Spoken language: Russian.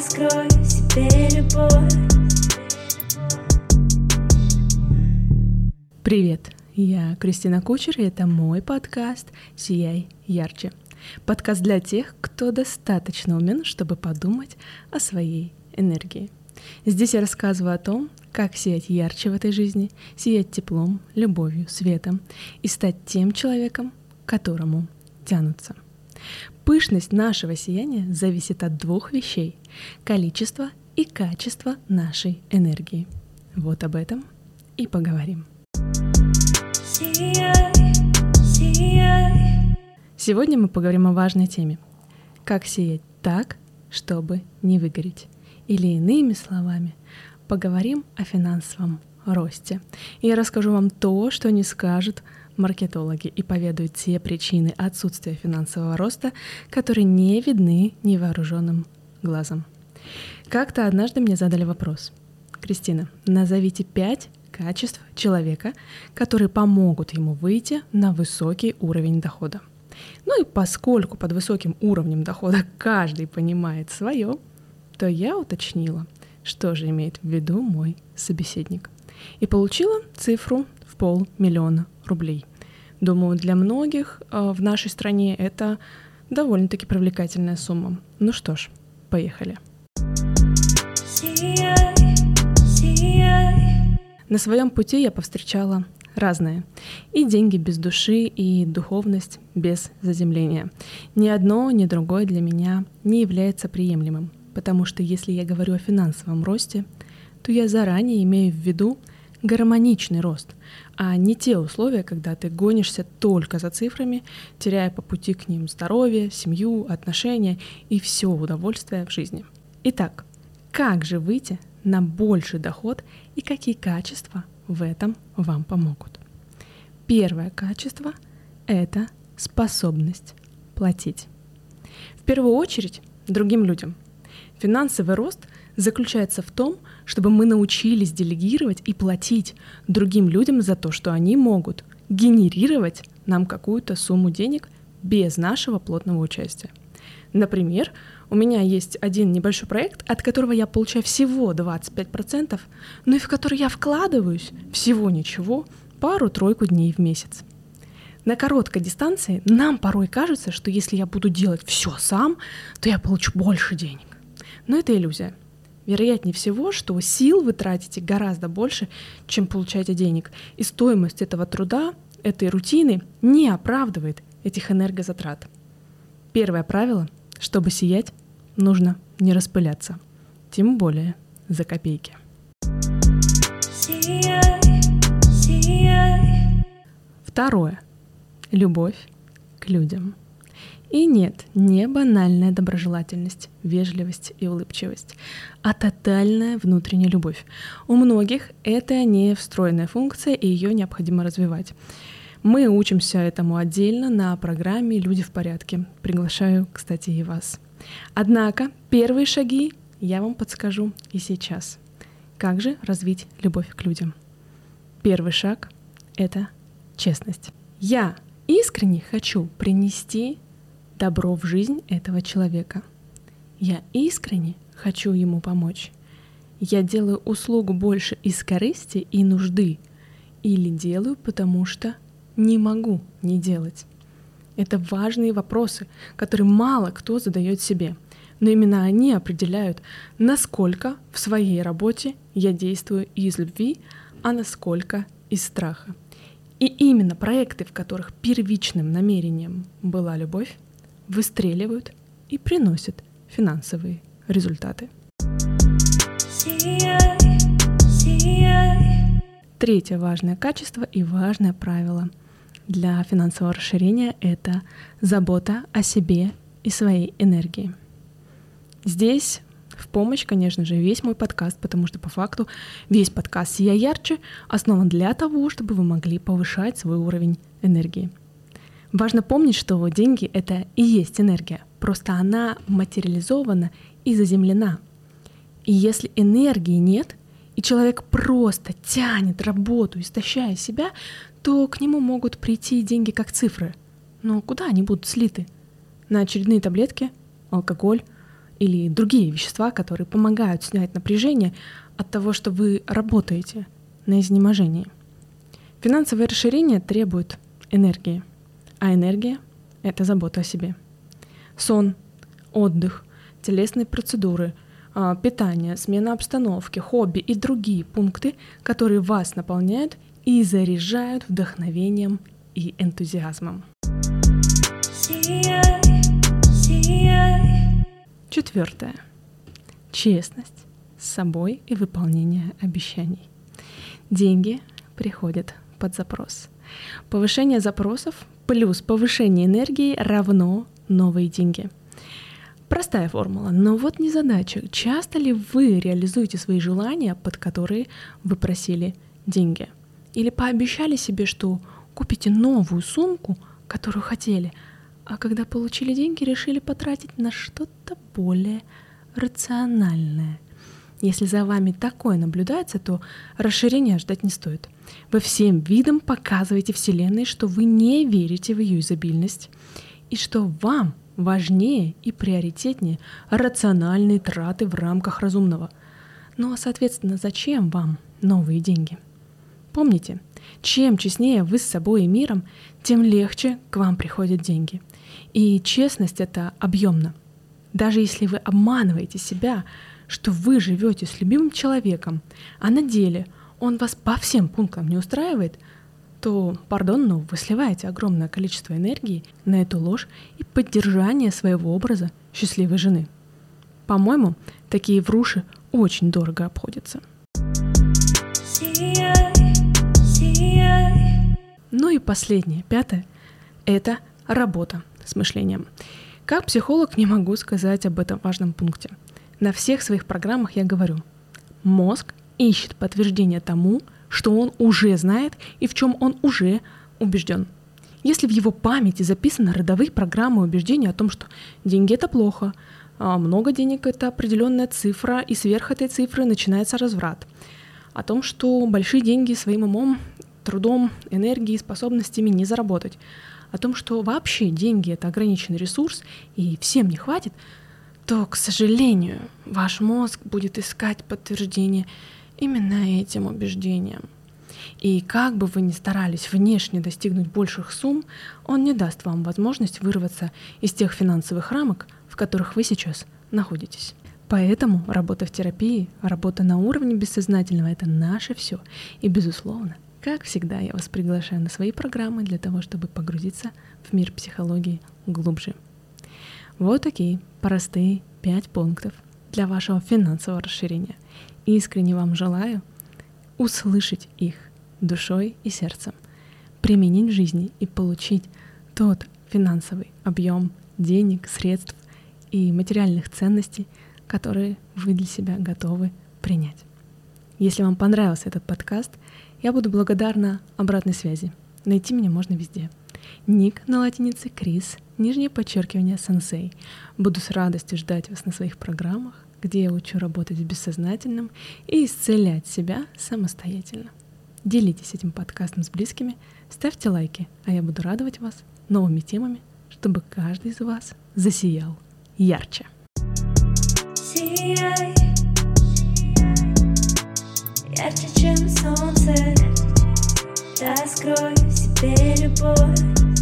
Раскрой себе любовь. Привет, я Кристина Кучер, и это мой подкаст «Сияй ярче». Подкаст для тех, кто достаточно умен, чтобы подумать о своей энергии. Здесь я рассказываю о том, как сиять ярче в этой жизни, сиять теплом, любовью, светом и стать тем человеком, к которому тянутся. Пышность нашего сияния зависит от двух вещей — количества и качества нашей энергии. Вот об этом и поговорим. Сегодня мы поговорим о важной теме. Как сиять так, чтобы не выгореть. Или иными словами, поговорим о финансовом росте. И я расскажу вам то, что не скажут маркетологи и поведаю те причины отсутствия финансового роста, которые не видны невооруженным глазом. Как-то однажды мне задали вопрос. Кристина, назовите пять качеств человека, которые помогут ему выйти на высокий уровень дохода. Ну и поскольку под высоким уровнем дохода каждый понимает свое, то я уточнила, что же имеет в виду мой собеседник. И получила цифру в полмиллиона рублей. Думаю, для многих э, в нашей стране это довольно-таки привлекательная сумма. Ну что ж, поехали. На своем пути я повстречала разное. И деньги без души, и духовность без заземления. Ни одно, ни другое для меня не является приемлемым. Потому что если я говорю о финансовом росте, то я заранее имею в виду гармоничный рост, а не те условия, когда ты гонишься только за цифрами, теряя по пути к ним здоровье, семью, отношения и все удовольствие в жизни. Итак, как же выйти на больший доход и какие качества в этом вам помогут? Первое качество — это способность платить. В первую очередь другим людям. Финансовый рост заключается в том, чтобы мы научились делегировать и платить другим людям за то, что они могут генерировать нам какую-то сумму денег без нашего плотного участия. Например, у меня есть один небольшой проект, от которого я получаю всего 25%, но и в который я вкладываюсь всего ничего, пару-тройку дней в месяц. На короткой дистанции нам порой кажется, что если я буду делать все сам, то я получу больше денег. Но это иллюзия. Вероятнее всего, что сил вы тратите гораздо больше, чем получаете денег. И стоимость этого труда, этой рутины не оправдывает этих энергозатрат. Первое правило — чтобы сиять, нужно не распыляться. Тем более за копейки. Второе. Любовь к людям. И нет, не банальная доброжелательность, вежливость и улыбчивость, а тотальная внутренняя любовь. У многих это не встроенная функция, и ее необходимо развивать. Мы учимся этому отдельно на программе «Люди в порядке». Приглашаю, кстати, и вас. Однако первые шаги я вам подскажу и сейчас. Как же развить любовь к людям? Первый шаг — это честность. Я искренне хочу принести добро в жизнь этого человека. Я искренне хочу ему помочь. Я делаю услугу больше из корысти и нужды или делаю, потому что не могу не делать. Это важные вопросы, которые мало кто задает себе. Но именно они определяют, насколько в своей работе я действую из любви, а насколько из страха. И именно проекты, в которых первичным намерением была любовь, выстреливают и приносят финансовые результаты. Третье важное качество и важное правило для финансового расширения — это забота о себе и своей энергии. Здесь в помощь, конечно же, весь мой подкаст, потому что по факту весь подкаст «Сия ярче» основан для того, чтобы вы могли повышать свой уровень энергии. Важно помнить, что деньги — это и есть энергия, просто она материализована и заземлена. И если энергии нет, и человек просто тянет работу, истощая себя, то к нему могут прийти деньги как цифры. Но куда они будут слиты? На очередные таблетки, алкоголь или другие вещества, которые помогают снять напряжение от того, что вы работаете на изнеможении. Финансовое расширение требует энергии, а энергия — это забота о себе. Сон, отдых, телесные процедуры, а, питание, смена обстановки, хобби и другие пункты, которые вас наполняют и заряжают вдохновением и энтузиазмом. Четвертое. Честность с собой и выполнение обещаний. Деньги приходят под запрос. Повышение запросов плюс повышение энергии равно новые деньги. Простая формула, но вот не задача. Часто ли вы реализуете свои желания, под которые вы просили деньги? Или пообещали себе, что купите новую сумку, которую хотели, а когда получили деньги, решили потратить на что-то более рациональное. Если за вами такое наблюдается, то расширения ждать не стоит. Вы всем видом показываете Вселенной, что вы не верите в ее изобильность, и что вам важнее и приоритетнее рациональные траты в рамках разумного. Ну а соответственно, зачем вам новые деньги? Помните, чем честнее вы с собой и миром, тем легче к вам приходят деньги. И честность это объемно. Даже если вы обманываете себя, что вы живете с любимым человеком, а на деле он вас по всем пунктам не устраивает, то, пардон, но вы сливаете огромное количество энергии на эту ложь и поддержание своего образа счастливой жены. По-моему, такие вруши очень дорого обходятся. Ну и последнее, пятое, это работа с мышлением. Как психолог не могу сказать об этом важном пункте. На всех своих программах я говорю, мозг ищет подтверждение тому, что он уже знает и в чем он уже убежден. Если в его памяти записаны родовые программы убеждения о том, что деньги это плохо, а много денег это определенная цифра, и сверх этой цифры начинается разврат, о том, что большие деньги своим умом, трудом, энергией, способностями не заработать, о том, что вообще деньги это ограниченный ресурс и всем не хватит, то, к сожалению, ваш мозг будет искать подтверждение именно этим убеждением. И как бы вы ни старались внешне достигнуть больших сумм, он не даст вам возможность вырваться из тех финансовых рамок, в которых вы сейчас находитесь. Поэтому работа в терапии, работа на уровне бессознательного — это наше все. И, безусловно, как всегда, я вас приглашаю на свои программы для того, чтобы погрузиться в мир психологии глубже. Вот такие простые пять пунктов для вашего финансового расширения — Искренне вам желаю услышать их душой и сердцем, применить в жизни и получить тот финансовый объем денег, средств и материальных ценностей, которые вы для себя готовы принять. Если вам понравился этот подкаст, я буду благодарна обратной связи. Найти меня можно везде. Ник на латинице Крис, нижнее подчеркивание сенсей. Буду с радостью ждать вас на своих программах где я учу работать с бессознательным и исцелять себя самостоятельно. Делитесь этим подкастом с близкими, ставьте лайки, а я буду радовать вас новыми темами, чтобы каждый из вас засиял ярче. Ярче, чем солнце, раскрой в себе любовь.